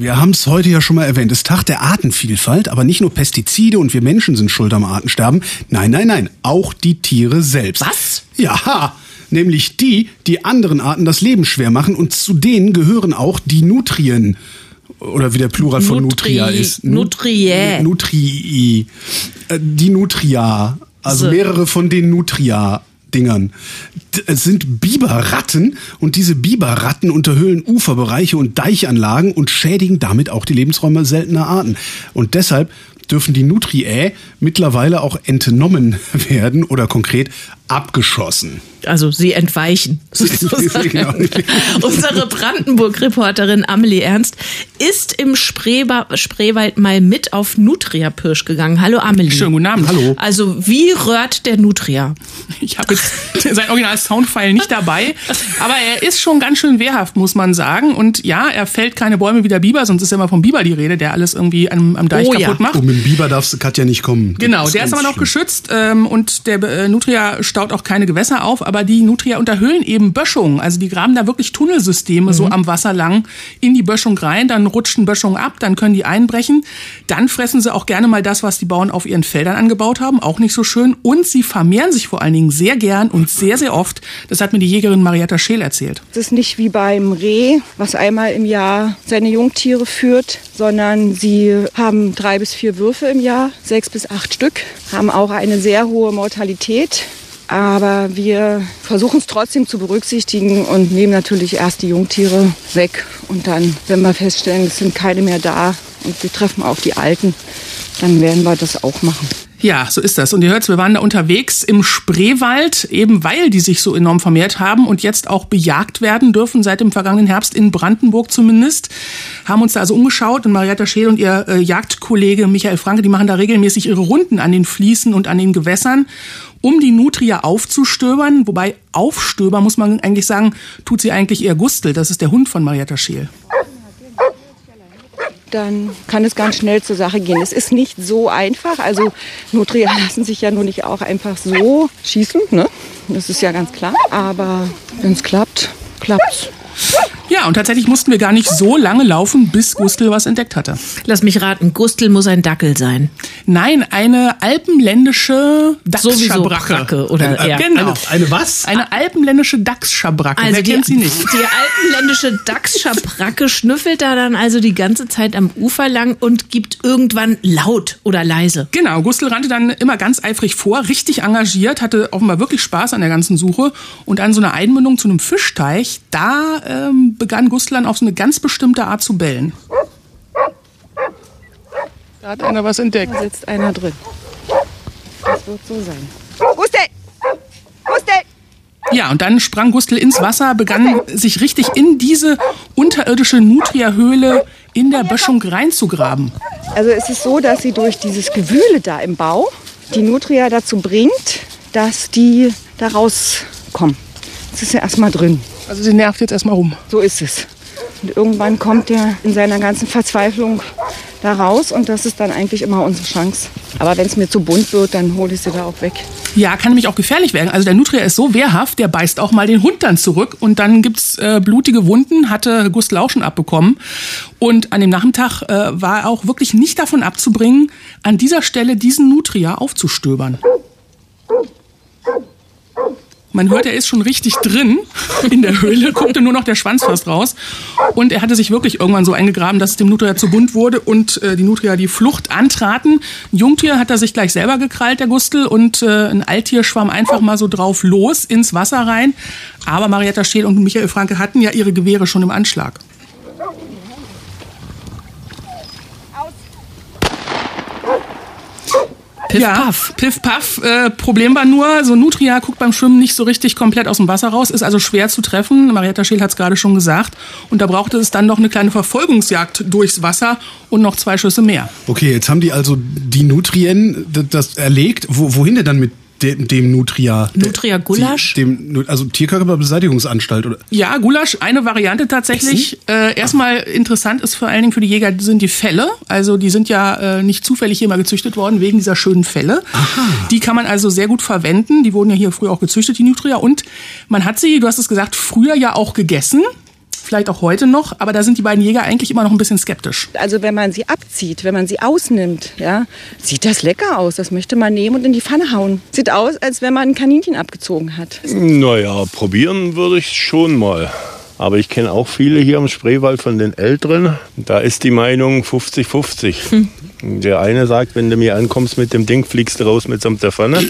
Wir haben es heute ja schon mal erwähnt. Es ist Tag der Artenvielfalt, aber nicht nur Pestizide und wir Menschen sind schuld am Artensterben. Nein, nein, nein. Auch die Tiere selbst. Was? Ja, nämlich die, die anderen Arten das Leben schwer machen und zu denen gehören auch die Nutrien. Oder wie der Plural von Nutri- Nutria ist. Nutriä. Nutrii. Äh, Die Nutria. Also So. mehrere von den Nutria-Dingern. D- Es sind Biberratten und diese Biberratten unterhöhlen Uferbereiche und Deichanlagen und schädigen damit auch die Lebensräume seltener Arten. Und deshalb dürfen die Nutriae mittlerweile auch entnommen werden oder konkret abgeschossen. Also sie entweichen. sozusagen. Unsere Brandenburg-Reporterin Amelie Ernst ist im Spreeba Spreewald mal mit auf Nutria-Pirsch gegangen. Hallo Amelie. Schönen guten Abend. Hallo. Also wie röhrt der Nutria? Ich habe jetzt sein original Soundfile nicht dabei, aber er ist schon ganz schön wehrhaft, muss man sagen. Und ja, er fällt keine Bäume wie der Biber, sonst ist ja immer vom Biber die Rede, der alles irgendwie am, am Deich Oh ja. kaputt macht. Und mit dem Biber darfst du Katja nicht kommen. Genau, Das der ist aber noch schlimm. geschützt ähm, und der äh, Nutria staut auch keine Gewässer auf, aber die Nutria unterhöhlen eben Böschungen. Also die graben da wirklich Tunnelsysteme so am Wasser lang in die Böschung rein, dann rutschen Böschungen ab, dann können die einbrechen. Dann fressen sie auch gerne mal das, was die Bauern auf ihren Feldern angebaut haben, auch nicht so schön. Und sie vermehren sich vor allen Dingen sehr gern und sehr, sehr oft. Das hat mir die Jägerin Marietta Scheel erzählt. Es ist nicht wie beim Reh, was einmal im Jahr seine Jungtiere führt, sondern sie haben drei bis vier Würfe im Jahr, sechs bis acht Stück, haben auch eine sehr hohe Mortalität. Aber wir versuchen es trotzdem zu berücksichtigen und nehmen natürlich erst die Jungtiere weg. Und dann, wenn wir feststellen, es sind keine mehr da und wir treffen auf die Alten, dann werden wir das auch machen. Ja, so ist das. Und ihr hört, wir waren da unterwegs im Spreewald, eben weil die sich so enorm vermehrt haben und jetzt auch bejagt werden dürfen, seit dem vergangenen Herbst in Brandenburg zumindest. Haben uns da also umgeschaut und Marietta Scheel und ihr äh, Jagdkollege Michael Franke, die machen da regelmäßig ihre Runden an den Fließen und an den Gewässern, um die Nutria aufzustöbern. Wobei aufstöber, muss man eigentlich sagen, tut sie eigentlich eher Gustel. Das ist der Hund von Marietta Scheel. Dann kann es ganz schnell zur Sache gehen. Es ist nicht so einfach. Also Nutria lassen sich ja nur nicht auch einfach so schießen. Ne? Das ist ja ganz klar. Aber wenn es klappt, klappt's. Ja, und tatsächlich mussten wir gar nicht so lange laufen, bis Gustel was entdeckt hatte. Lass mich raten, Gustel muss ein Dackel sein. Nein, eine alpenländische Sowieso Dachschabracke. Bracke oder Eine, ja. Genau. eine, eine was? Eine alpenländische Dachschabracke. Wer kennt sie nicht? Die alpenländische Dachsschabracke schnüffelt da dann also die ganze Zeit am Ufer lang und gibt irgendwann laut oder leise. Genau, Gustl rannte dann immer ganz eifrig vor, richtig engagiert, hatte offenbar wirklich Spaß an der ganzen Suche. Und an so einer Einmündung zu einem Fischteich, da ähm, begann Gustl dann auf so eine ganz bestimmte Art zu bellen. Da hat einer was entdeckt. Da sitzt einer drin. Das wird so sein. Gustel! Gustel! Ja, und dann sprang Gustl ins Wasser, begann sich richtig in diese unterirdische Nutria-Höhle in der Böschung reinzugraben. Also es ist so, dass sie durch dieses Gewühle da im Bau die Nutria dazu bringt, dass die da rauskommen. Das ist ja erstmal drin. Also sie nervt jetzt erstmal rum. So ist es. Und irgendwann kommt er in seiner ganzen Verzweiflung da raus und das ist dann eigentlich immer unsere Chance. Aber wenn es mir zu bunt wird, dann hole ich sie da auch weg. Ja, kann nämlich auch gefährlich werden. Also der Nutria ist so wehrhaft, der beißt auch mal den Hund dann zurück und dann gibt's äh, blutige Wunden, hatte Gust Lauschen abbekommen. Und an dem Nachmittag äh, war auch wirklich nicht davon abzubringen, an dieser Stelle diesen Nutria aufzustöbern. Man hört, er ist schon richtig drin in der Höhle, guckte nur noch der Schwanz fast raus. Und er hatte sich wirklich irgendwann so eingegraben, dass es dem Nutria zu bunt wurde und äh, die Nutria die Flucht antraten. Ein Jungtier hat er sich gleich selber gekrallt, der Gustel, und äh, ein Alttier schwamm einfach mal so drauf los ins Wasser rein. Aber Marietta Scheel und Michael Franke hatten ja ihre Gewehre schon im Anschlag. Piff, ja, paff. Piff, paff. Äh, Problem war nur, so Nutria guckt beim Schwimmen nicht so richtig komplett aus dem Wasser raus, ist also schwer zu treffen. Marietta Scheel hat es gerade schon gesagt. Und da brauchte es dann noch eine kleine Verfolgungsjagd durchs Wasser und noch zwei Schüsse mehr. Okay, jetzt haben die also die Nutrien das erlegt. Wo, wohin denn dann mit dem, dem Nutria? Nutria Gulasch? Dem, also Tierkörperbeseitigungsanstalt oder? Ja, Gulasch, eine Variante tatsächlich. Äh, erstmal interessant ist vor allen Dingen für die Jäger sind die Felle. Also die sind ja äh, nicht zufällig hier mal gezüchtet worden wegen dieser schönen Felle. Die kann man also sehr gut verwenden. Die wurden ja hier früher auch gezüchtet, die Nutria. Und man hat sie, du hast es gesagt, früher ja auch gegessen. Vielleicht auch heute noch, aber da sind die beiden Jäger eigentlich immer noch ein bisschen skeptisch. Also wenn man sie abzieht, wenn man sie ausnimmt, ja, sieht das lecker aus. Das möchte man nehmen und in die Pfanne hauen. Sieht aus, als wenn man ein Kaninchen abgezogen hat. Naja, probieren würde ich schon mal. Aber ich kenne auch viele hier im Spreewald von den Älteren. Da ist die Meinung 50-50. Hm. Der eine sagt, wenn du mir ankommst mit dem Ding, fliegst du raus mitsamt der Pfanne.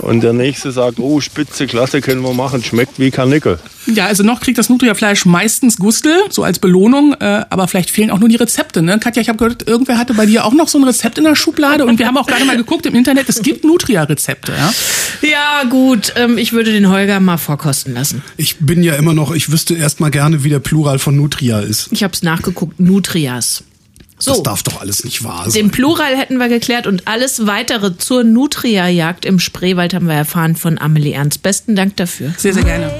Und der nächste sagt, oh, spitze, klasse, können wir machen, schmeckt wie Karnickel. Ja, also noch kriegt das Nutria-Fleisch meistens Gustel, so als Belohnung, äh, aber vielleicht fehlen auch nur die Rezepte. Ne? Katja, ich habe gehört, irgendwer hatte bei dir auch noch so ein Rezept in der Schublade und wir haben auch gerade mal geguckt im Internet, es gibt Nutria-Rezepte. Ja? ja, gut, ähm, ich würde den Holger mal vorkosten lassen. Ich bin ja immer noch, ich wüsste erst mal gerne, wie der Plural von Nutria ist. Ich habe es nachgeguckt, Nutrias. So, das darf doch alles nicht wahr sein. Den Plural hätten wir geklärt und alles weitere zur Nutria-Jagd im Spreewald haben wir erfahren von Amelie Ernst. Besten Dank dafür. Sehr, sehr gerne.